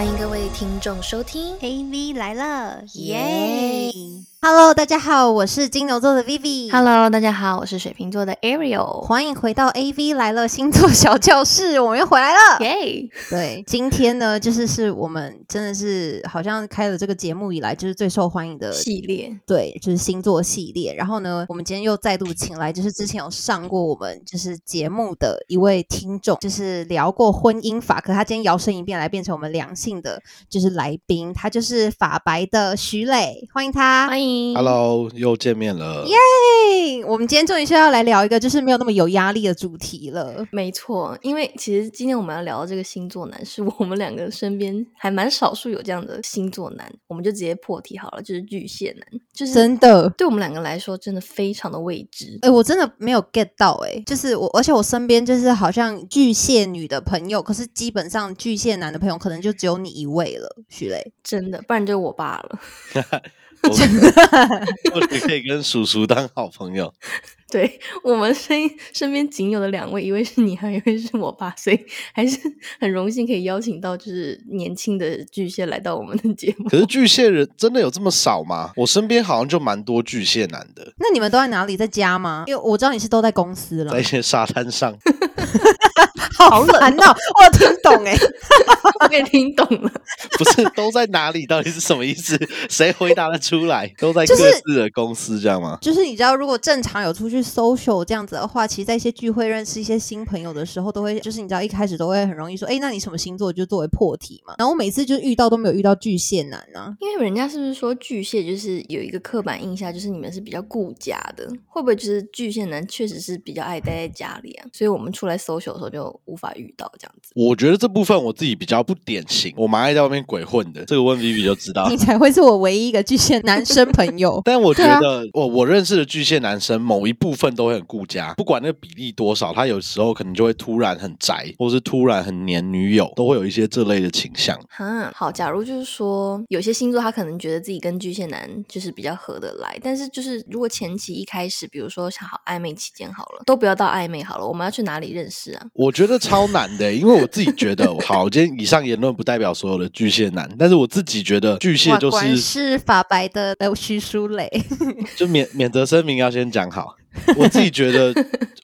欢迎各位听众收听 AV 来了，耶！Hello，大家好，我是金牛座的 Vivi。Hello，大家好，我是水瓶座的 Ariel。欢迎回到 AV 来了星座小教室，我们又回来了。耶！对，今天呢，就是是我们真的是好像开了这个节目以来，就是最受欢迎的系列对，就是星座系列。然后呢，我们今天又再度请来，就是之前有上过我们就是节目的一位听众，就是聊过婚姻法，可他今天摇身一变来变成我们良性的就是来宾，他就是法白的徐磊，欢迎他。欢迎 Hello，又见面了。耶，我们今天终于是要来聊一个就是没有那么有压力的主题了。没错，因为其实今天我们要聊的这个星座男，是我们两个身边还蛮少数有这样的星座男，我们就直接破题好了，就是巨蟹男，就是真的，对我们两个来说，真的非常的未知。哎、我真的没有 get 到、哎，就是我，而且我身边就是好像巨蟹女的朋友，可是基本上巨蟹男的朋友可能就只有你一位了，徐磊。真的，不然就是我爸了。我 或许可以跟叔叔当好朋友。对我们身身边仅有的两位，一位是你，还有一位是我爸，所以还是很荣幸可以邀请到就是年轻的巨蟹来到我们的节目。可是巨蟹人真的有这么少吗？我身边好像就蛮多巨蟹男的，那你们都在哪里？在家吗？因为我知道你是都在公司了在一，些沙滩上。好难哦，我听懂哎、我给听懂了，不是都在哪里？到底是什么意思？谁回答得出来？都在各自的公司，这样吗？就是你知道，如果正常有出去 social 这样子的话，其实在一些聚会认识一些新朋友的时候，都会就是你知道一开始都会很容易说，哎，那你什么星座？就作为破题嘛。然后我每次就遇到都没有遇到巨蟹男啊，因为人家是不是说巨蟹就是有一个刻板印象，就是你们是比较顾家的，会不会就是巨蟹男确实是比较爱待在家里啊？所以我们出来 social 的时候就无法遇到这样子。我觉得这部分我自己比较不典型，我蛮爱在外面鬼混的。这个问 Vivi 就知道。你才会是我唯一一个巨蟹男生朋友。但我觉得，我我认识的巨蟹男生，某一部分都会很顾家，不管那个比例多少，他有时候可能就会突然很宅，或是突然很黏女友，都会有一些这类的倾向。哈，好，假如就是说有些星座他可能觉得自己跟巨蟹男就是比较合得来，但是就是如果前期一开始，比如说想好暧昧期间好了，都不要到暧昧好了，我们要去哪里认识啊？我觉得超难的，因为我自己觉得，好，今天以上言论不代表所有的巨蟹男，但是我自己觉得巨蟹就是是法白的的徐书磊，就免免责声明要先讲好。我自己觉得，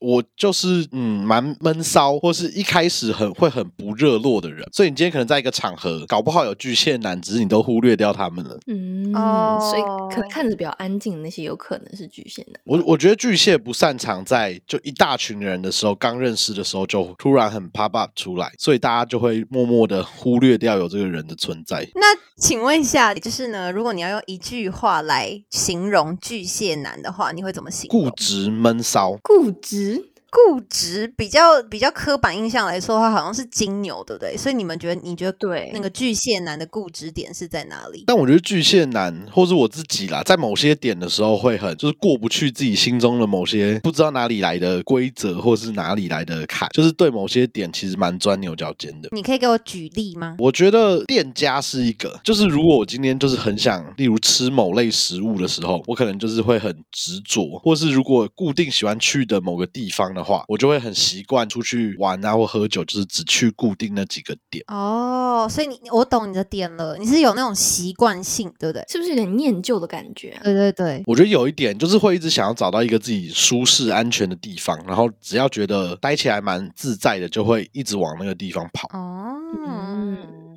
我就是嗯蛮闷骚，或是一开始很会很不热络的人，所以你今天可能在一个场合，搞不好有巨蟹男，只是你都忽略掉他们了。嗯，哦所以可能看着比较安静的那些，有可能是巨蟹男。我我觉得巨蟹不擅长在就一大群人的时候，刚认识的时候就突然很 pop up 出来，所以大家就会默默的忽略掉有这个人的存在。那请问一下，就是呢，如果你要用一句话来形容巨蟹男的话，你会怎么形容？固执闷骚，固执，固执比较比较刻板印象来说的话，好像是金牛，对不对？所以你们觉得，你觉得对那个巨蟹男的固执点是在哪里？但我觉得巨蟹男或是我自己啦，在某些点的时候会很就是过不去自己心中的某些不知道哪里来的规则，或是哪里来的坎，就是对某些点其实蛮钻牛角尖的。你可以给我举例吗？我觉得店家是一个，就是如果我今天就是很想，例如吃某类食物的时候，我可能就是会很执着，或是如果固定喜欢去的某个地方的话，我就会很习惯出去玩啊或喝酒，就是只去固定那几个点。哦，所以你我懂你的点了，你是有那种习惯性，对不对？是不是有点念旧的感觉啊？对对对，我觉得有一点就是会一直想要找到一个自己舒适安全的地方，然后只要觉得待起来蛮自在的，就会一直往那个地方跑。哦，嗯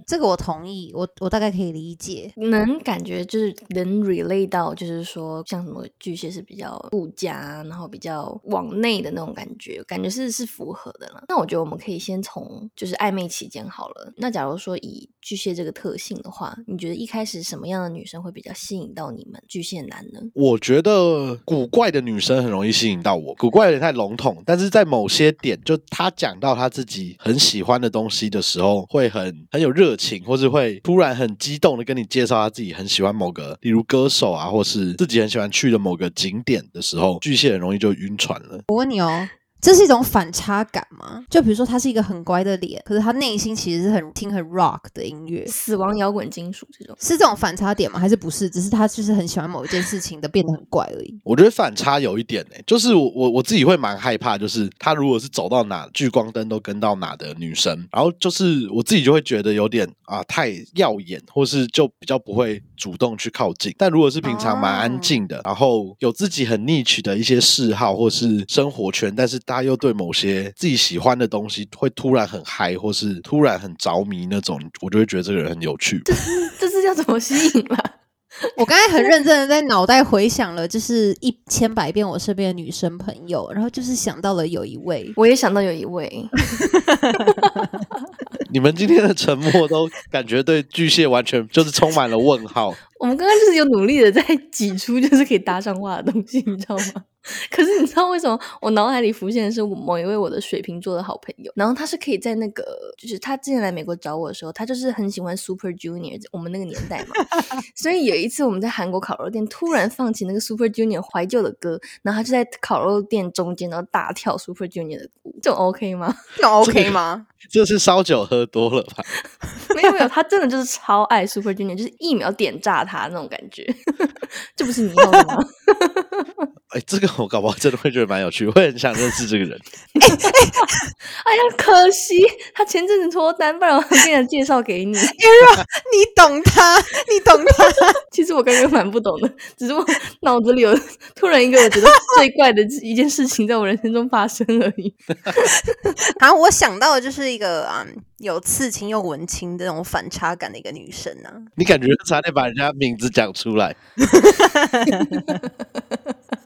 这个我同意，我我大概可以理解。能感觉就是能 relate 到，就是说像什么巨蟹是比较顾家，然后比较往内的那种感觉，感觉是是符合的啦。那我觉得我们可以先从就是暧昧期间好了。那假如说以巨蟹这个特性的话，你觉得一开始什么样的女生会比较吸引到你们巨蟹男呢？我觉得古怪的女生很容易吸引到我，古怪有点太笼统，但是在某些点，就她讲到她自己很喜欢的东西的时候，会很很有热情，或是会突然很激动的跟你介绍他自己很喜欢某个，例如歌手啊，或是自己很喜欢去的某个景点的时候，巨蟹很容易就晕船了。我问你哦，这是一种反差感吗？就比如说他是一个很乖的脸，可是他内心其实是很听很 rock 的音乐，死亡摇滚金属这种。是这种反差点吗？还是不是？只是他就是很喜欢某一件事情的变得很怪而已。我觉得反差有一点呢、就是我我我自己会蛮害怕，就是他如果是走到哪聚光灯都跟到哪的女生，然后就是我自己就会觉得有点啊太耀眼，或是就比较不会主动去靠近。但如果是平常蛮安静的，然后有自己很 niche 的一些嗜好或是生活圈，但是大家又对某些自己喜欢的东西会突然很嗨，或是突然很着迷那种，我就会觉得这个人很有趣。这是要怎么吸引吧？我刚才很认真的在脑袋回想了，就是一千百遍我身边的女生朋友，然后就是想到了有一位，我也想到有一位，你们今天的沉默都感觉对巨蟹完全就是充满了问号。我们刚刚就是有努力的在挤出就是可以搭上话的东西，你知道吗？可是你知道为什么我脑海里浮现的是某一位我的水瓶座的好朋友，然后他是可以在那个，就是他之前来美国找我的时候，他就是很喜欢 Super Junior，我们那个年代嘛，所以有一次我们在韩国烤肉店突然放起那个 Super Junior 怀旧的歌，然后他就在烤肉店中间然后大跳 Super Junior 的舞，这种 OK 吗？那 OK 吗？这是烧酒喝多了吧？没有没有，他真的就是超爱 Super Junior，就是一秒点炸他那种感觉，这不是你要的吗？哎，这个我搞不好真的会觉得蛮有趣，我会很想认识这个人。哎呀，可惜他前阵子脱单，不然我跟人介绍给你。你懂他，你懂他。其实我刚刚蛮不懂的，只是我脑子里有突然一个我觉得最怪的一件事情在我人生中发生而已。然后我想到的就是一个啊、嗯有刺青又文青的那种反差感的一个女生呢、你感觉差点把人家名字讲出来。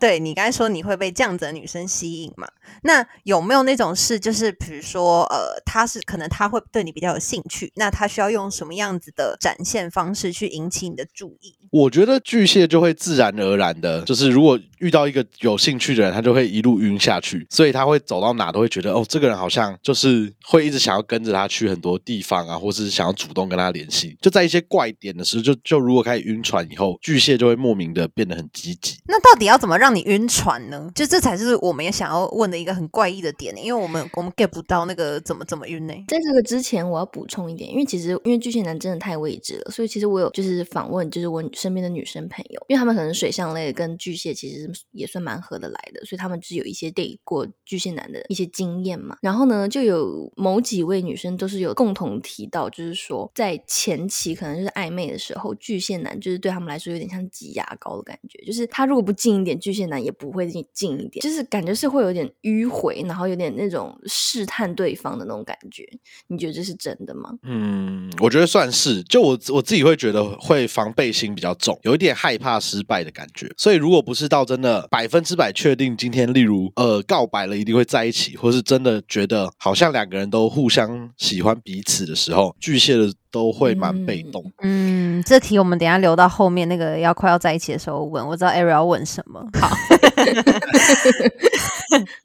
对你刚才说你会被这样子的女生吸引嘛？那有没有那种事，就是比如说，呃，他是可能他会对你比较有兴趣，那他需要用什么样子的展现方式去引起你的注意？我觉得巨蟹就会自然而然的，就是如果遇到一个有兴趣的人，他就会一路晕下去，所以他会走到哪都会觉得，哦，这个人好像就是会一直想要跟着他去很多地方啊，或是想要主动跟他联系。就在一些怪点的时候，就就如果开始晕船以后，巨蟹就会莫名的变得很积极。那到底要怎么让你晕船呢？就这才是我们也想要问的一个很怪异的点，因为我们我们 get 不到那个怎么怎么晕呢？在这个之前，我要补充一点，因为其实因为巨蟹男真的太未知了，所以其实我有就是访问，就是我身边的女生朋友，因为他们可能水象类跟巨蟹其实也算蛮合得来的，所以他们就是有一些 date 过巨蟹男的一些经验嘛。然后呢，就有某几位女生都是有共同提到，就是说在前期可能就是暧昧的时候，巨蟹男就是对他们来说有点像挤牙膏的感觉，就是他如果不近一点，巨蟹男也不会近一点，就是感觉是会有点迂回，然后有点那种试探对方的那种感觉。你觉得这是真的吗？嗯，我觉得算是。就我我自己会觉得会防备心比较重，有一点害怕失败的感觉。所以如果不是到真的百分之百确定今天，例如呃告白了一定会在一起，或是真的觉得好像两个人都互相喜欢彼此的时候，巨蟹的都会蛮被动。嗯，这题我们等一下留到后面那个要快要在一起的时候问。我知道 Ariel 要问什么。好，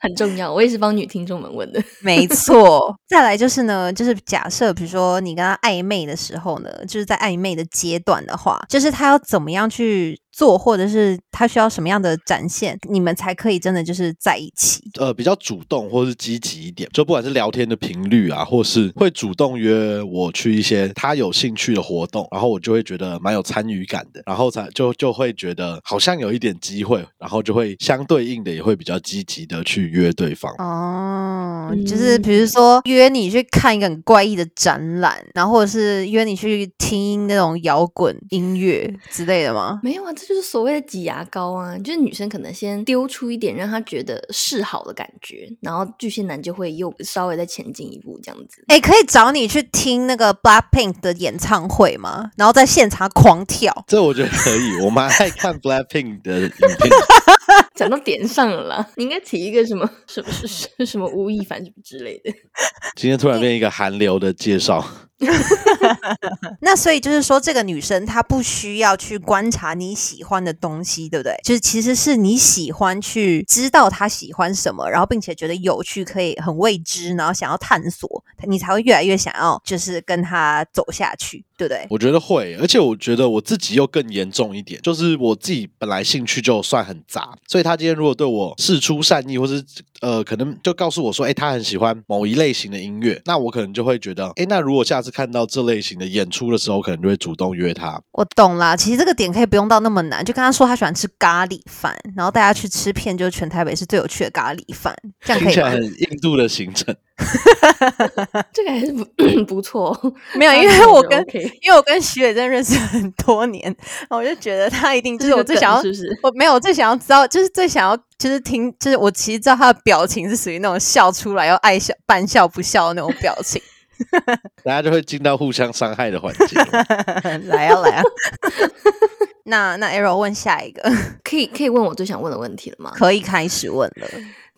很重要，我也是帮女听众们问的。没错。再来就是呢，就是假设比如说你跟他暧昧的时候呢，就是在暧昧的阶段的话，就是他要怎么样去做，或者是他需要什么样的展现，你们才可以真的就是在一起。呃，比较主动或是积极一点，就不管是聊天的频率啊，或是会主动约我去一些他有兴趣的活动，然后我就会觉得蛮有参与感的，然后才就就会觉得好像有一点机会，然后就会相对应的也会比较积极的去约对方。哦，就是比如说约你去看一个很怪异的展览，然后或者是约你去听那种摇滚音乐之类的吗？没有啊，这就是所谓的挤牙膏啊，就是女生可能先丢出一点让她觉得示好的感觉，然后巨蟹男就会又稍微再前进一步这样子。哎，可以找你去听那个 Blackpink 的演唱会吗？然后在现场狂跳。这我觉得可以，我蛮爱看 Blackpink 的影片。讲到点上了啦，你应该提一个什么什么是什么吴亦凡什么之类的。今天突然变一个韩流的介绍。那所以就是说，这个女生她不需要去观察你喜欢的东西，对不对？就是其实是你喜欢去知道她喜欢什么，然后并且觉得有趣，可以很未知，然后想要探索，你才会越来越想要就是跟她走下去，对不对？我觉得会，而且我觉得我自己又更严重一点，就是我自己本来兴趣就算很杂，所以她今天如果对我事出善意，或是呃，可能就告诉我说，哎，他很喜欢某一类型的音乐，那我可能就会觉得，哎，那如果下次看到这类型的演出的时候，可能就会主动约他。我懂啦，其实这个点可以不用到那么难，就跟他说他喜欢吃咖喱饭，然后带他去吃片就是全台北是最有趣的咖喱饭，这样可以吗？很印度的行程。这个还是不 不错，没有，因为我跟因为我跟徐伟真认识很多年，我就觉得他一定就是我最想要，是不是？我没有，我最想要知道，就是最想要，就是听，就是我其实知道他的表情是属于那种笑出来又爱笑半笑不笑的那种表情，大家就会进到互相伤害的环节。来啊 来啊！那那 Arrow 问下一个，可以可以问我最想问的问题了吗？可以开始问了。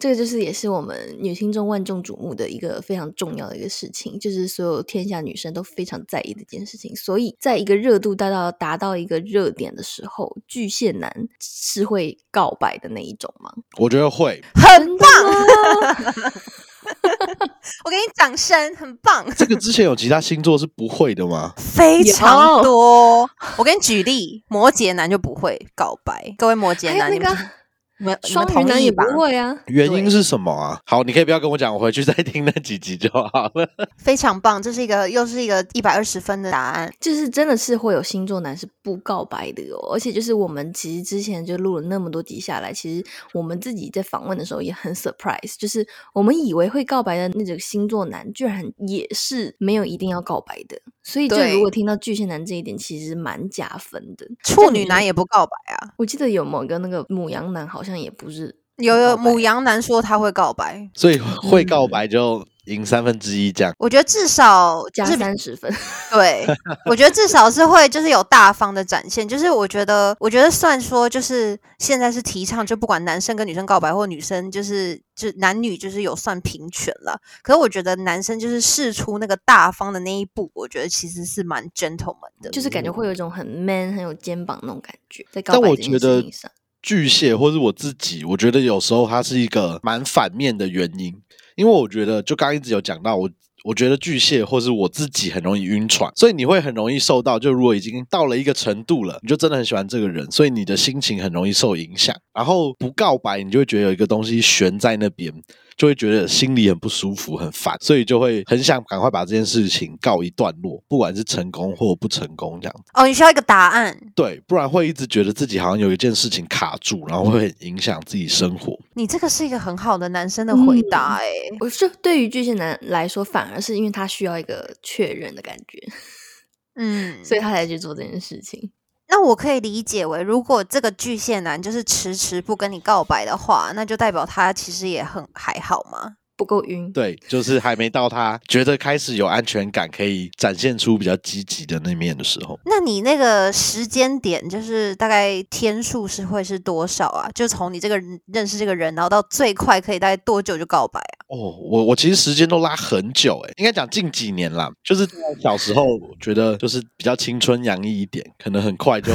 这个就是也是我们女性中万众瞩目的一个非常重要的一个事情，就是所有天下女生都非常在意的一件事情。所以，在一个热度达到达到一个热点的时候，巨蟹男是会告白的那一种吗？我觉得会，很棒。我给你掌声，很棒。这个之前有其他星座是不会的吗？非常多。我给你举例，摩羯男就不会告白。各位摩羯男，你们。双鱼男也不会啊，原因是什么啊？好，你可以不要跟我讲，我回去再听那几集就好了。非常棒，这是一个又是一个一百二十分的答案，就是真的是会有星座男是不告白的哦。而且就是我们其实之前就录了那么多集下来，其实我们自己在访问的时候也很 surprise，就是我们以为会告白的那个星座男，居然也是没有一定要告白的。所以就如果听到巨蟹男这一点，其实蛮加分的。处女男也不告白啊？我记得有某个那个母羊男好像。也不是有有母羊男说他会告白，所以会告白就赢三分之一这样。我觉得至少加三十分。对，我觉得至少是会就是有大方的展现。就是我觉得，我觉得算说就是现在是提倡，就不管男生跟女生告白，或女生就是就男女就是有算平权了。可是我觉得男生就是试出那个大方的那一步，我觉得其实是蛮 gentleman 的，就是感觉会有一种很 man 很有肩膀那种感觉。在告白这件事情上。巨蟹或是我自己，我觉得有时候它是一个蛮反面的原因，因为我觉得就刚刚一直有讲到，我我觉得巨蟹或是我自己很容易晕船，所以你会很容易受到，就如果已经到了一个程度了，你就真的很喜欢这个人，所以你的心情很容易受影响，然后不告白，你就会觉得有一个东西悬在那边。就会觉得心里很不舒服、很烦，所以就会很想赶快把这件事情告一段落，不管是成功或不成功这样。哦，你需要一个答案，对，不然会一直觉得自己好像有一件事情卡住，然后会很影响自己生活。你这个是一个很好的男生的回答，哎，我是对于巨蟹男来说，反而是因为他需要一个确认的感觉，嗯，所以他才去做这件事情。那我可以理解为，如果这个巨蟹男就是迟迟不跟你告白的话，那就代表他其实也很还好吗？不够晕，对，就是还没到他觉得开始有安全感，可以展现出比较积极的那面的时候。那你那个时间点，就是大概天数是会是多少啊？就从你这个认识这个人，然后到最快可以大概多久就告白啊？哦，我我其实时间都拉很久，哎，应该讲近几年啦，就是小时候觉得就是比较青春洋溢一点，可能很快就。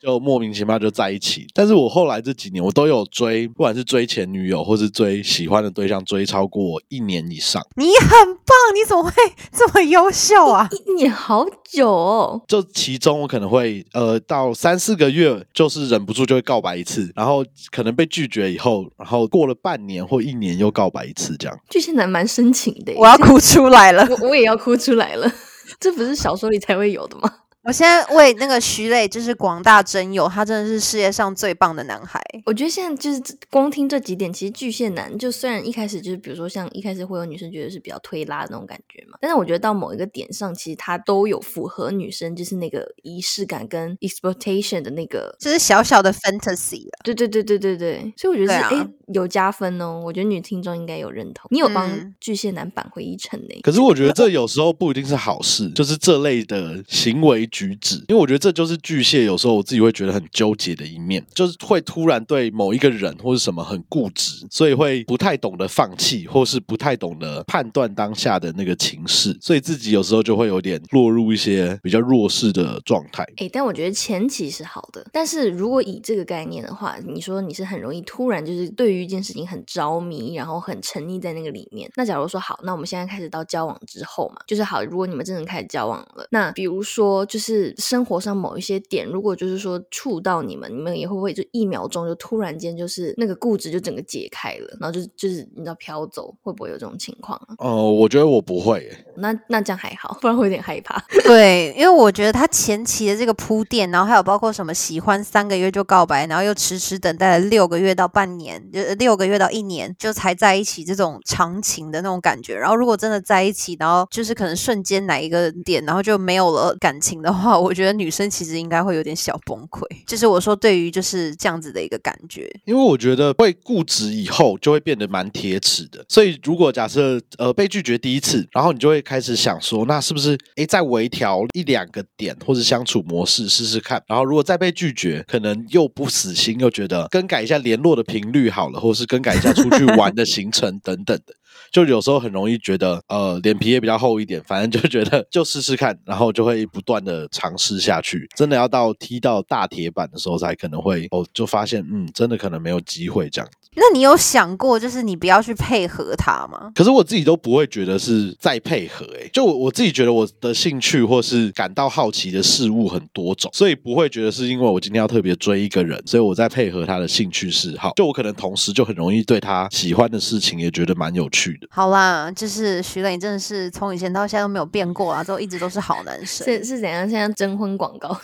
就莫名其妙就在一起，但是我后来这几年我都有追，不管是追前女友或是追喜欢的对象，追超过一年以上。你很棒，你怎么会 这么优秀啊？一年好久哦。就其中我可能会呃到三四个月，就是忍不住就会告白一次，然后可能被拒绝以后，然后过了半年或一年又告白一次，这样。巨蟹男蛮深情的，我要哭出来了，我我也要哭出来了，这不是小说里才会有的吗？我现在为那个徐磊，就是广大真友，他真的是世界上最棒的男孩。我觉得现在就是光听这几点，其实巨蟹男就虽然一开始就是比如说像一开始会有女生觉得是比较推拉的那种感觉嘛，但是我觉得到某一个点上，其实他都有符合女生就是那个仪式感跟 expectation 的那个，就是小小的 fantasy 了。对对对对对对，所以我觉得是哎有加分哦。我觉得女听众应该有认同，你有帮巨蟹男扳回一城呢。可是 我觉得这有时候不一定是好事，就是这类的行为。举止，因为我觉得这就是巨蟹，有时候我自己会觉得很纠结的一面，就是会突然对某一个人或是什么很固执，所以会不太懂得放弃，或是不太懂得判断当下的那个情势，所以自己有时候就会有点落入一些比较弱势的状态。哎，但我觉得前期是好的，但是如果以这个概念的话，你说你是很容易突然就是对于一件事情很着迷，然后很沉溺在那个里面。那假如说好，那我们现在开始到交往之后嘛，就是好，如果你们真的开始交往了，那比如说就是生活上某一些点，如果就是说触到你们，你们也会不会就一秒钟就突然间就是那个固执就整个解开了，然后就就是你知道飘走，会不会有这种情况啊？哦，我觉得我不会耶。那那这样还好，不然会有点害怕。对，因为我觉得他前期的这个铺垫，然后还有包括什么喜欢三个月就告白，然后又迟迟等待了六个月到半年，就六个月到一年就才在一起，这种长情的那种感觉。然后如果真的在一起，然后就是可能瞬间哪一个点，然后就没有了感情的话，我觉得女生其实应该会有点小崩溃。就是我说对于就是这样子的一个感觉，因为我觉得会固执以后就会变得蛮铁齿的，所以如果假设呃被拒绝第一次，然后你就会开始想说，那是不是诶再微调一两个点或者相处模式试试看，然后如果再被拒绝，可能又不死心，又觉得更改一下联络的频率好了，或是更改一下出去玩的行程等等的。就有时候很容易觉得，呃，脸皮也比较厚一点，反正就觉得就试试看，然后就会不断的尝试下去。真的要到踢到大铁板的时候，才可能会哦，就发现，嗯，真的可能没有机会这样。那你有想过，就是你不要去配合他吗？可是我自己都不会觉得是在配合，诶，就我我自己觉得我的兴趣或是感到好奇的事物很多种，所以不会觉得是因为我今天要特别追一个人，所以我在配合他的兴趣嗜好。就我可能同时就很容易对他喜欢的事情也觉得蛮有趣的。好啦，就是徐磊真的是从以前到现在都没有变过啊，都一直都是好男生。是是怎样？现在征婚广告？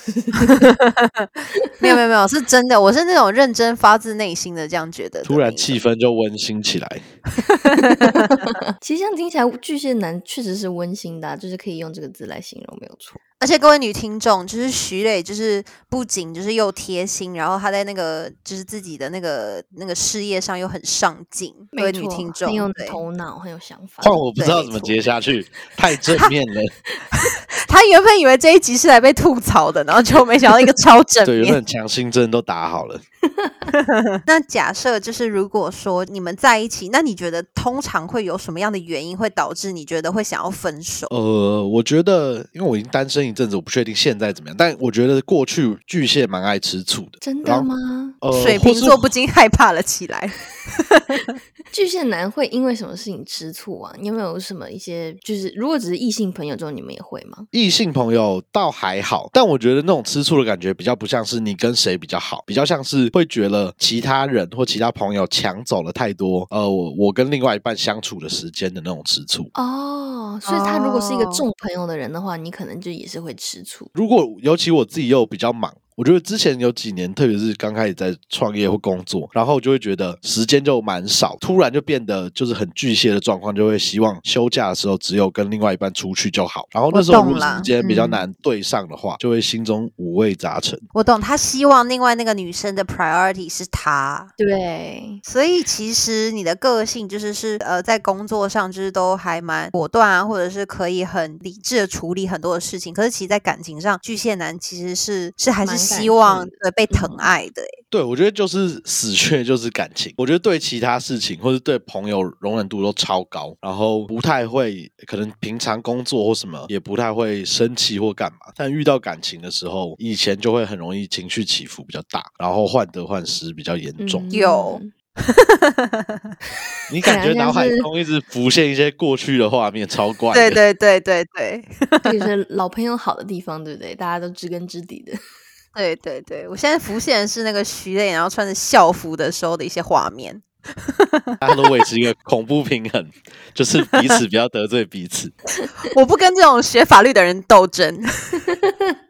没有没有没有，是真的，我是那种认真发自内心的这样觉得。突然气氛就温馨起来。其实这样听起来，巨蟹男确实是温馨的，就是可以用这个字来形容，没有错。而且各位女听众，就是徐磊，就是不仅就是又贴心，然后他在那个就是自己的那个那个事业上又很上进。各位女听众，很有头脑，很有想法。但我不知道怎么接下去，太正面了。他 原本以为这一集是来被吐槽的，然后就没想到一个超正面。对，原本强心针都打好了。那假设就是如果说你们在一起，那你觉得通常会有什么样的原因会导致你觉得会想要分手？呃，我觉得因为我已经单身一阵子，我不确定现在怎么样，但我觉得过去巨蟹蛮爱吃醋的。真的吗？呃，水瓶座不禁害怕了起来。巨蟹男会因为什么事情吃醋啊？你有没有什么一些就是如果只是异性朋友之后，你们也会吗？异性朋友倒还好，但我觉得那种吃醋的感觉比较不像是你跟谁比较好，比较像是会觉得其他人或其他朋友抢走了太多呃我我跟另外一半相处的时间的那种吃醋。哦，所以他如果是一个重朋友的人的话，你可能就也是会吃醋。如果尤其我自己又比较忙。我觉得之前有几年，特别是刚开始在创业或工作，然后就会觉得时间就蛮少，突然就变得就是很巨蟹的状况，就会希望休假的时候只有跟另外一半出去就好。然后那时候如果时间比较难对上的话，就会心中五味杂陈。我懂，他希望另外那个女生的 priority 是他，对，所以其实你的个性就是是呃，在工作上就是都还蛮果断啊，或者是可以很理智的处理很多的事情。可是其实，在感情上，巨蟹男其实是是还是。希望对被疼爱的，对我觉得就是死穴就是感情。我觉得对其他事情或者对朋友容忍度都超高，然后不太会，可能平常工作或什么也不太会生气或干嘛。但遇到感情的时候，以前就会很容易情绪起伏比较大，然后患得患失比较严重。有，你感觉脑海中一直浮现一些过去的画面，超怪。对对对对对，就 是老朋友好的地方，对不对？大家都知根知底的。对对对，我现在浮现的是那个徐磊，然后穿着校服的时候的一些画面。大家都维持一个恐怖平衡，就是彼此不要得罪彼此。我不跟这种学法律的人斗争。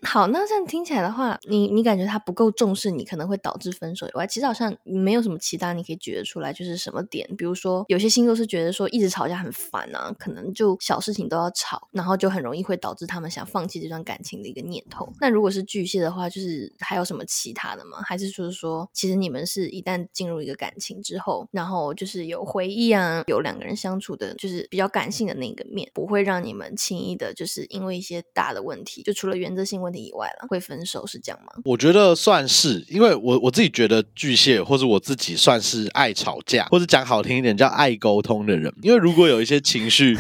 好，那这样听起来的话，你你感觉他不够重视你，可能会导致分手以外，其实好像没有什么其他你可以举得出来，就是什么点，比如说有些星座是觉得说一直吵架很烦啊，可能就小事情都要吵，然后就很容易会导致他们想放弃这段感情的一个念头。那如果是巨蟹的话，就是还有什么其他的吗？还是说说，其实你们是一旦进入一个感情之后？然后就是有回忆啊，有两个人相处的，就是比较感性的那个面，不会让你们轻易的，就是因为一些大的问题，就除了原则性问题以外了，会分手是这样吗？我觉得算是，因为我我自己觉得巨蟹或者我自己算是爱吵架，或者讲好听一点叫爱沟通的人。因为如果有一些情绪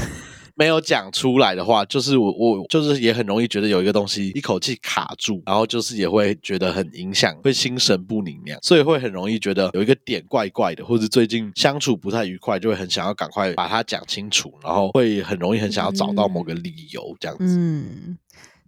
没有讲出来的话，就是我我就是也很容易觉得有一个东西一口气卡住，然后就是也会觉得很影响，会心神不宁那样，所以会很容易觉得有一个点怪怪的，或者最近相处不太愉快，就会很想要赶快把它讲清楚，然后会很容易很想要找到某个理由这样子。嗯，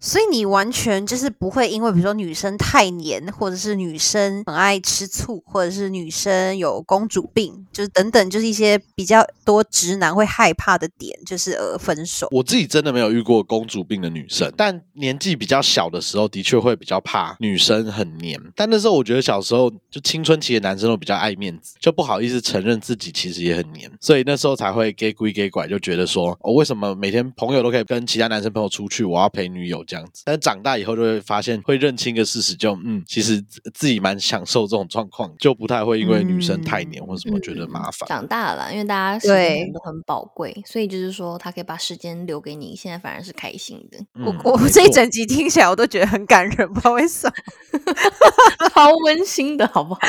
所以你完全就是不会因为比如说女生太黏，或者是女生很爱吃醋，或者是女生有公主病，就是等等，就是一些比较多直男会害怕的点，就是而分手。我自己真的没有遇过公主病的女生，但年纪比较小的时候，的确会比较怕女生很黏。但那时候我觉得小时候就青春期的男生都比较爱面子，就不好意思承认自己其实也很黏，所以那时候才会给鬼给拐，就觉得说，哦，为什么每天朋友都可以跟其他男生朋友出去，我要陪女友这样子。但长大以后就会发现，会认清一个事实，就嗯，其实自自己蛮享受这种状况，就不太会因为女生太黏或者什么觉得麻烦。长大了，因为大家时对间都很宝贵，所以就是说他可以把时间留给你，现在反而是开心的，我嗯我这一整集听起来，我都觉得很感人，不知道为什么。超温馨的好不好？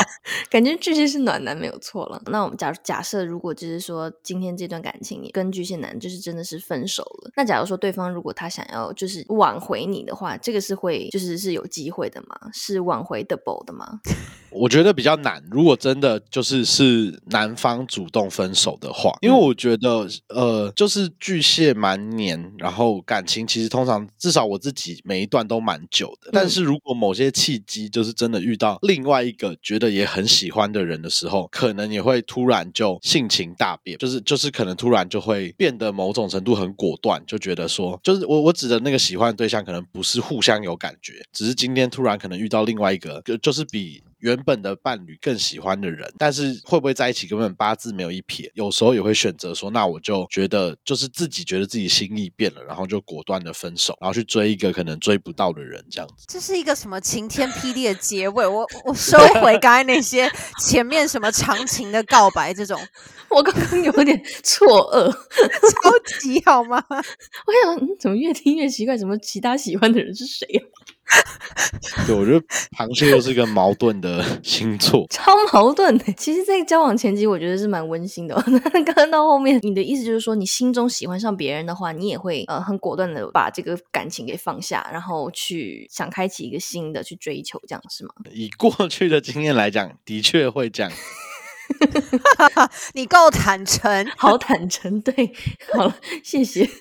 感觉巨蟹是暖男没有错了。那我们假假设，如果就是说今天这段感情你跟巨蟹男就是真的是分手了，那假如说对方如果他想要就是挽回你的话，这个是会就是是有机会的吗？是挽回 double 的吗？我觉得比较难。如果真的就是是男方主动分手的话，因为我觉得呃，就是巨蟹蛮黏，然后感情其实通常至少我自己每一段都蛮久的。但是如果某些契机就是真的遇到另外一个觉得也很喜欢的人的时候，可能也会突然就性情大变，就是就是可能突然就会变得某种程度很果断，就觉得说，就是我我指的那个喜欢的对象可能不是互相有感觉，只是今天突然可能遇到另外一个，就就是比。原本的伴侣更喜欢的人，但是会不会在一起根本八字没有一撇，有时候也会选择说，那我就觉得就是自己觉得自己心意变了，然后就果断的分手，然后去追一个可能追不到的人，这样子。这是一个什么晴天霹雳的结尾？我我收回刚才那些前面什么长情的告白这种，我刚刚有点错愕，超级好吗？我想嗯，怎么越听越奇怪？怎么其他喜欢的人是谁啊？对，我觉得螃蟹又是一个矛盾的星座。超矛盾的。其实，在交往前期，我觉得是蛮温馨的哦。那刚刚到后面，你的意思就是说，你心中喜欢上别人的话，你也会呃很果断的把这个感情给放下，然后去想开启一个新的去追求，这样是吗？以过去的经验来讲，的确会这样。你够坦诚，好坦诚，对，好了，谢谢。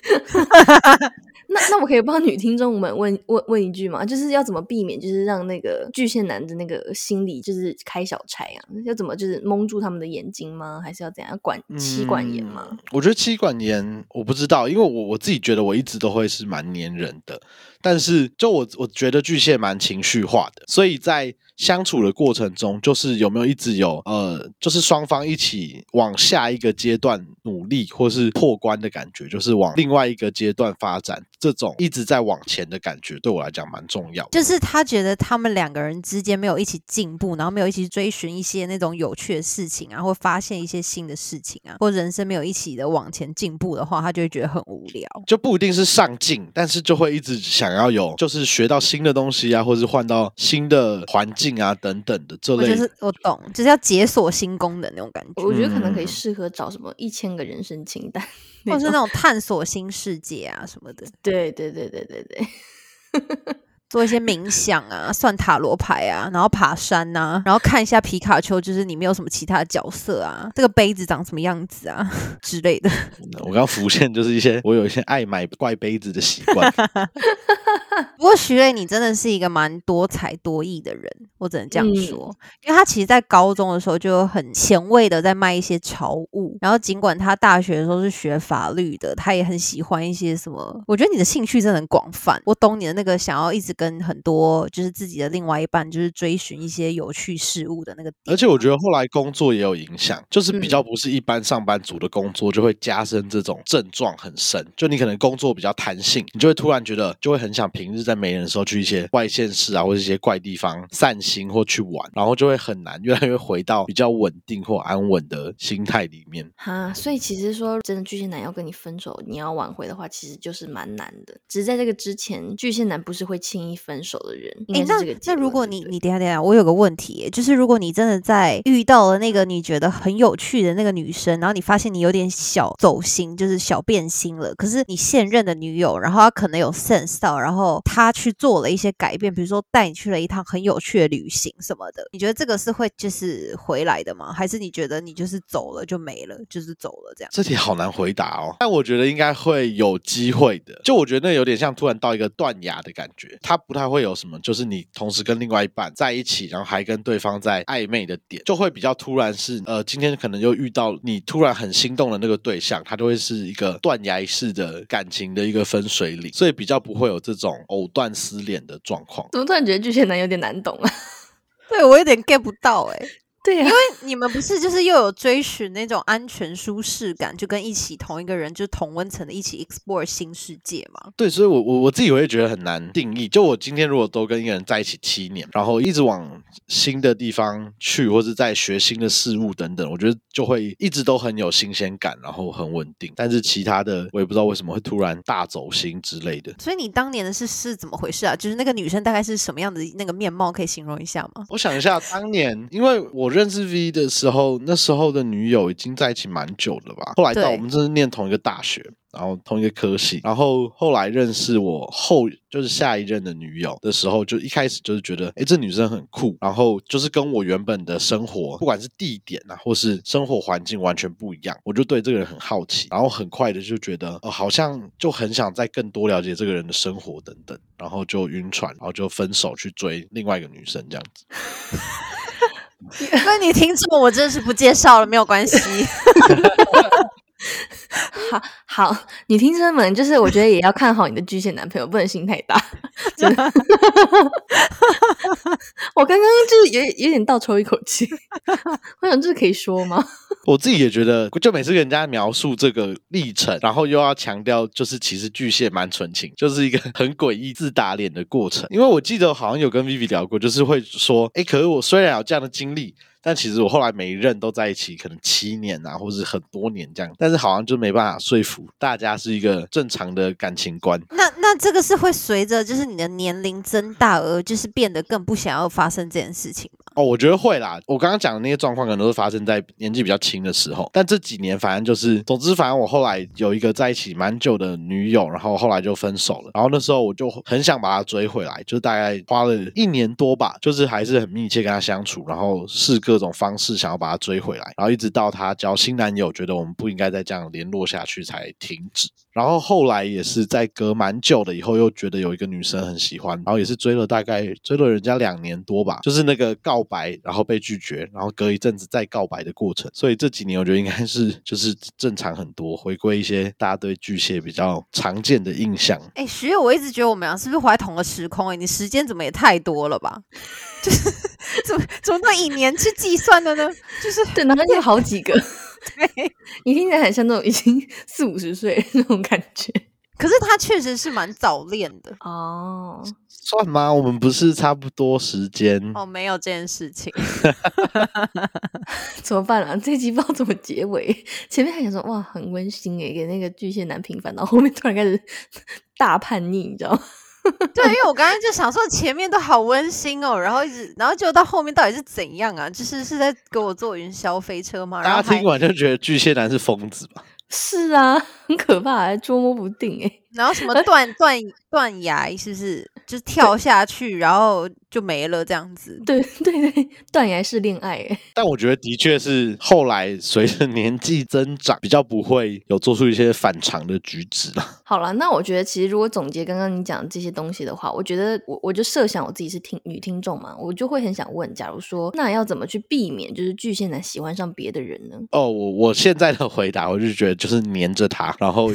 那那我可以帮女听众们问问问一句吗？就是要怎么避免，就是让那个巨蟹男的那个心理就是开小差啊？要怎么就是蒙住他们的眼睛吗？还是要怎样管妻管严吗？嗯我觉得妻管严我不知道，因为我我自己觉得我一直都会是蛮黏人的，但是就我我觉得巨蟹蛮情绪化的，所以在相处的过程中，就是有没有一直有呃，就是双方一起往下一个阶段努力，或是破关的感觉，就是往另外一个阶段发展，这种一直在往前的感觉，对我来讲蛮重要。就是他觉得他们两个人之间没有一起进步，然后没有一起追寻一些那种有趣的事情啊，或发现一些新的事情啊，或人生没有一起的往前进步的话，他就会觉得很无聊。就不一定是上进，但是就会一直想要有，就是学到新的东西啊，或是换到新的环境啊等等的这类就是我懂，就是要解锁新功能那种感觉，我觉得可能可以嗯适合找什么一千个人生清单，或者是那种探索新世界啊什么的，对对对对对对。做一些冥想啊，算塔罗牌啊，然后爬山呐、然后看一下皮卡丘，就是里面有什么其他的角色啊，这个杯子长什么样子啊之类的。我刚刚浮现就是一些我有一些爱买怪杯子的习惯。不过徐瑞，你真的是一个蛮多才多艺的人，我只能这样嗯说。因为他其实，在高中的时候就很前卫的在卖一些潮物，然后尽管他大学的时候是学法律的，他也很喜欢一些什么。我觉得你的兴趣真的很广泛，我懂你的那个想要一直跟很多就是自己的另外一半，就是追寻一些有趣事物的那个。而且我觉得后来工作也有影响，就是比嗯较不是一般上班族的工作，就会加深这种症状很深。就你可能工作比较弹性，你就会突然觉得就会很想平平日在没人的时候去一些外县市啊，或者一些怪地方散心或去玩，然后就会很难越来越回到比较稳定或安稳的心态里面。哈，所以其实说真的，巨蟹男要跟你分手，你要挽回的话，其实就是蛮难的。只是在这个之前，巨蟹男不是会轻易分手的人。应该是那。那如果你你等下等下，我有个问题，就是如果你真的在遇到了那个你觉得很有趣的那个女生，然后你发现你有点小走心，就是小变心了，可是你现任的女友，然后她可能有 sense 到，然后然后他去做了一些改变，比如说带你去了一趟很有趣的旅行什么的，你觉得这个是会就是回来的吗？还是你觉得你就是走了就没了，就是走了这样？这题好难回答哦，但我觉得应该会有机会的。就我觉得那有点像突然到一个断崖的感觉，它不太会有什么，就是你同时跟另外一半在一起，然后还跟对方在暧昧的点，就会比较突然是呃，今天可能又遇到你突然很心动的那个对象，它就会是一个断崖式的感情的一个分水岭，所以比较不会有这种藕断丝连的状况。怎么突然觉得巨蟹男有点难懂啊？对我有点 get 不到哎、对呀、因为你们不是就是又有追寻那种安全舒适感，就跟一起同一个人，就是同温层的一起 explore 新世界嘛？对，所以我我我自己会觉得很难定义。就我今天如果都跟一个人在一起七年，然后一直往新的地方去，或是在学新的事物等等，我觉得就会一直都很有新鲜感，然后很稳定。但是其他的我也不知道为什么会突然大走心之类的。所以你当年的是是怎么回事啊？就是那个女生大概是什么样的那个面貌，可以形容一下吗？我想一下，当年因为我认识 V 的时候，那时候的女友已经在一起蛮久了吧。后来到我们这是念同一个大学，然后同一个科系，然后后来认识我后就是下一任的女友的时候，就一开始就是觉得，哎，这女生很酷，然后就是跟我原本的生活，不管是地点啊，或是生活环境完全不一样，我就对这个人很好奇，然后很快的就觉得，哦，好像就很想再更多了解这个人的生活等等，然后就晕船，然后就分手去追另外一个女生这样子。那你听错我真的是不介绍了，没有关系。好好，女听众们，就是我觉得也要看好你的巨蟹男朋友，不能心太大。真的，我刚刚就是有有点倒抽一口气，我想这可以说吗？我自己也觉得，就每次跟人家描述这个历程，然后又要强调，就是其实巨蟹蛮纯情，就是一个很诡异自打脸的过程。因为我记得好像有跟 Vivi 聊过，就是会说，哎，可是我虽然有这样的经历。但其实我后来每一任都在一起，可能七年啊，或是很多年这样，但是好像就没办法说服大家是一个正常的感情观。那那这个是会随着就是你的年龄增大而就是变得更不想要发生这件事情吗？哦，我觉得会啦。我刚刚讲的那些状况，可能都是发生在年纪比较轻的时候。但这几年，反正就是，总之，反正我后来有一个在一起蛮久的女友，然后后来就分手了。然后那时候我就很想把她追回来，就大概花了一年多吧，就是还是很密切跟她相处，然后试各种方式想要把她追回来。然后一直到她交新男友，觉得我们不应该再这样联络下去，才停止。然后后来也是在隔蛮久的以后，又觉得有一个女生很喜欢，然后也是追了大概追了人家两年多吧，就是那个告白，然后被拒绝，然后隔一阵子再告白的过程。所以这几年我觉得应该是就是正常很多，回归一些大家对巨蟹比较常见的印象。哎，徐友，我一直觉得我们俩是不是活在同个时空？哎，你时间怎么也太多了吧？就是怎么怎么都以年去计算的呢？就是对，然后有好几个，对，你听起来很像那种已经 四五十岁那种感觉。可是他确实是蛮早恋的。哦，算吗？我们不是差不多时间？哦，没有这件事情。怎么办啊？这集不知道怎么结尾。前面还想说哇很温馨诶，给那个巨蟹男平反，然后后面突然开始大叛逆，你知道吗？对，因为我刚刚就想说前面都好温馨哦，然后一直，然后就到后面到底是怎样啊？就是是在给我坐云霄飞车吗？然后大家听完就觉得巨蟹男是疯子吧？是啊，很可怕，还捉摸不定诶。然后什么断断断崖，是不是就是跳下去，然后就没了这样子？对 对对，断崖式恋爱。但我觉得的确是后来随着年纪增长，比较不会有做出一些反常的举止了。好了，那我觉得其实如果总结刚刚你讲的这些东西的话，我觉得我我就设想我自己是听女听众嘛，我就会很想问，假如说那要怎么去避免就是巨蟹男喜欢上别的人呢？哦，我我现在的回答，我就觉得就是黏着他，然后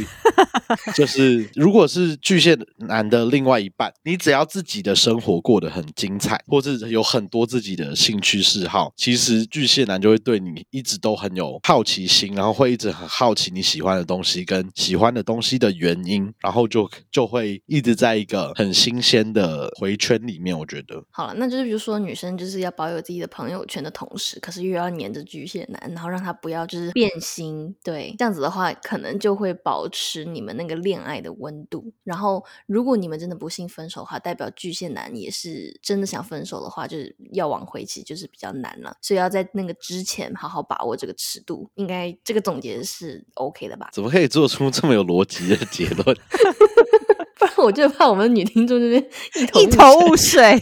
就是如果是巨蟹男的另外一半，你只要自己的生活过得很精彩，或是有很多自己的兴趣嗜好，其实巨蟹男就会对你一直都很有好奇心，然后会一直很好奇你喜欢的东西跟喜欢的东西的原因，然后就就会一直在一个很新鲜的回圈里面。我觉得好了，那就是比如说女生就是要保有自己的朋友圈的同时，可是又要黏着巨蟹男，然后让他不要就是变心，对，这样子的话，可能就会保持你们那个恋爱的温度。然后，如果你们真的不幸分手的话，代表巨蟹男也是真的想分手的话，就是要挽回，其实就是比较难了。所以要在那个之前好好把握这个尺度，应该这个总结是 OK 的吧？怎么可以做出这么有逻辑的结论？不然我就怕我们女听众这边一头雾水，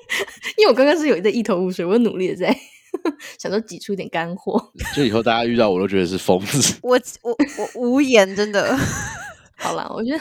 因为我刚刚是有在一头雾水，我努力的在 想说挤出一点干货。就以后大家遇到我都觉得是疯子。我我我无言，真的。好啦，我觉得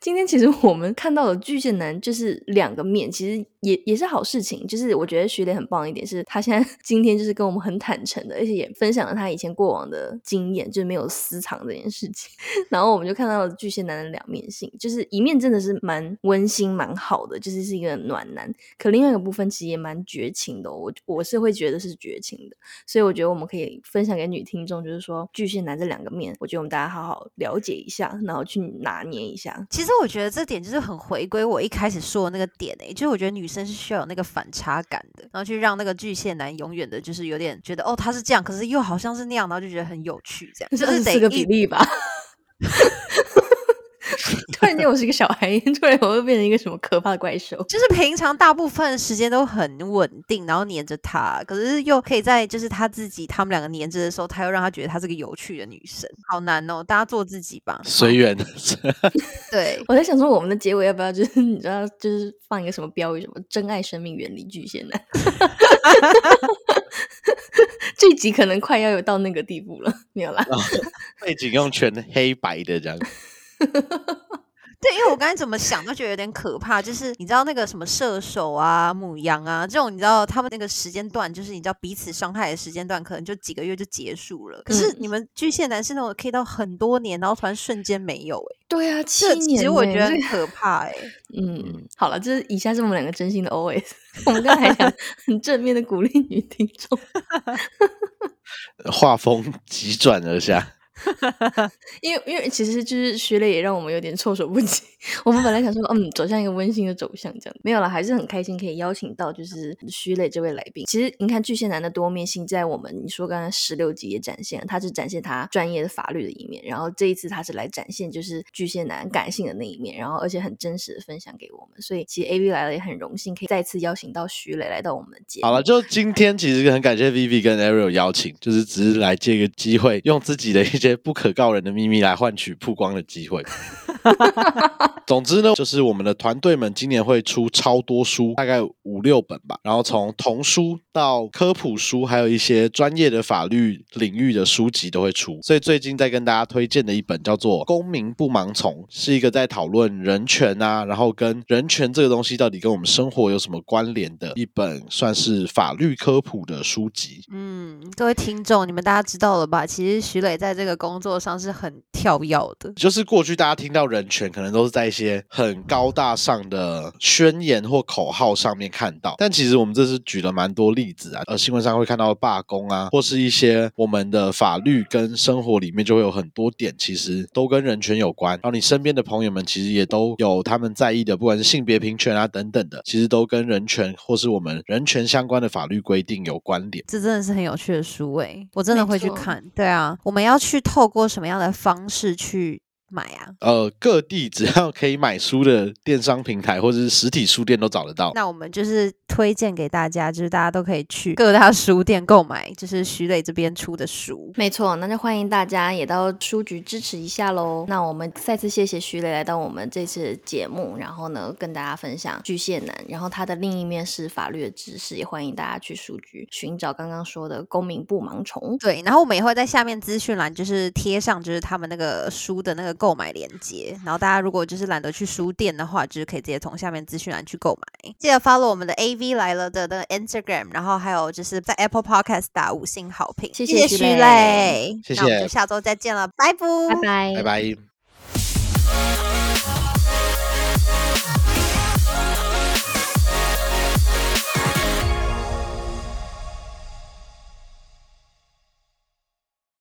今天其实我们看到的巨蟹男就是两个面，其实也也是好事情。就是我觉得徐磊很棒一点，是他现在 今天就是跟我们很坦诚的，而且也分享了他以前过往的经验，就是没有私藏这件事情。然后我们就看到了巨蟹男的两面性，就是一面真的是蛮温馨、蛮好的，就是是一个暖男。可另外一个部分其实也蛮绝情的，我我是会觉得是绝情的。所以我觉得我们可以分享给女听众，就是说巨蟹男这两个面，我觉得我们大家好好了解一下，然后去。拿捏一下，其实我觉得这点就是很回归我一开始说的那个点诶，就是我觉得女生是需要有那个反差感的，然后去让那个巨蟹男永远的就是有点觉得哦他是这样，可是又好像是那样，然后就觉得很有趣，这样就是四个比例吧。突然间我是一个小孩，突然我又变成一个什么可怕的怪兽？就是平常大部分时间都很稳定，然后黏着他，可是又可以在就是他自己他们两个黏着的时候，他又让他觉得他是个有趣的女生，好难哦！大家做自己吧，随缘。对，我在想说我们的结尾要不要就是你知道就是放一个什么标语，什么珍爱生命远离巨蟹男。这集可能快要有到那个地步了，没有啦。背景用全黑白的这样。对，因为我刚才怎么想都觉得有点可怕，就是你知道那个什么射手啊、母羊啊这种，你知道他们那个时间段，就是你知道彼此伤害的时间段，可能就几个月就结束了。可是你们巨蟹男是那种可以到很多年，然后突然瞬间没有，哎，对啊，七年，其实我觉得很可怕，哎，嗯，好了，这是以下是我们两个真心的 OS，我们刚才讲 很正面的鼓励女听众，画风急转而下。因为因为其实就是徐磊也让我们有点措手不及。我们本来想说，嗯，走向一个温馨的走向这样，没有了，还是很开心可以邀请到就是徐磊这位来宾。其实你看巨蟹男的多面性，在我们你说刚刚十六集也展现了，他是展现他专业的法律的一面，然后这一次他是来展现就是巨蟹男感性的那一面，然后而且很真实的分享给我们。所以其实 A V 来了也很荣幸可以再次邀请到徐磊来到我们的节目。好了，就今天其实很感谢 Vivi 跟 Ariel 邀请，就是只是来借个机会，用自己的一些。不可告人的秘密来换取曝光的机会。总之呢，就是我们的团队们今年会出超多书，大概五六本吧。然后从童书到科普书，还有一些专业的法律领域的书籍都会出。所以最近在跟大家推荐的一本叫做《公民不盲从》，是一个在讨论人权啊，然后跟人权这个东西到底跟我们生活有什么关联的一本，算是法律科普的书籍。嗯，各位听众，你们大家知道了吧？其实徐磊在这个工作上是很跳跃的，就是过去大家听到人权，可能都是在一些很高大上的宣言或口号上面看到，但其实我们这次举了蛮多例子啊，呃，新闻上会看到罢工啊，或是一些我们的法律跟生活里面就会有很多点，其实都跟人权有关。然后你身边的朋友们其实也都有他们在意的，不管是性别平权啊等等的，其实都跟人权或是我们人权相关的法律规定有关联。这真的是很有趣的书诶，我真的会去看。对啊，我们要去透过什么样的方式去？买啊！呃，各地只要可以买书的电商平台或者是实体书店都找得到。那我们就是推荐给大家，就是大家都可以去各大书店购买，就是徐磊这边出的书。没错，那就欢迎大家也到书局支持一下喽。那我们再次谢谢徐磊来到我们这次节目，然后呢跟大家分享巨蟹男，然后他的另一面是法律的知识，也欢迎大家去书局寻找刚刚说的公民不盲从。对，然后我们也会在下面资讯栏就是贴上就是他们那个书的那个。购买链接，然后大家如果就是懒得去书店的话，就是可以直接从下面资讯栏去购买。记得 follow 我们的 AV 来了的那个 Instagram，然后还有就是在 Apple Podcast 打五星好评。谢谢徐磊，谢谢，那我们就下周再见了，拜拜，拜拜，拜拜。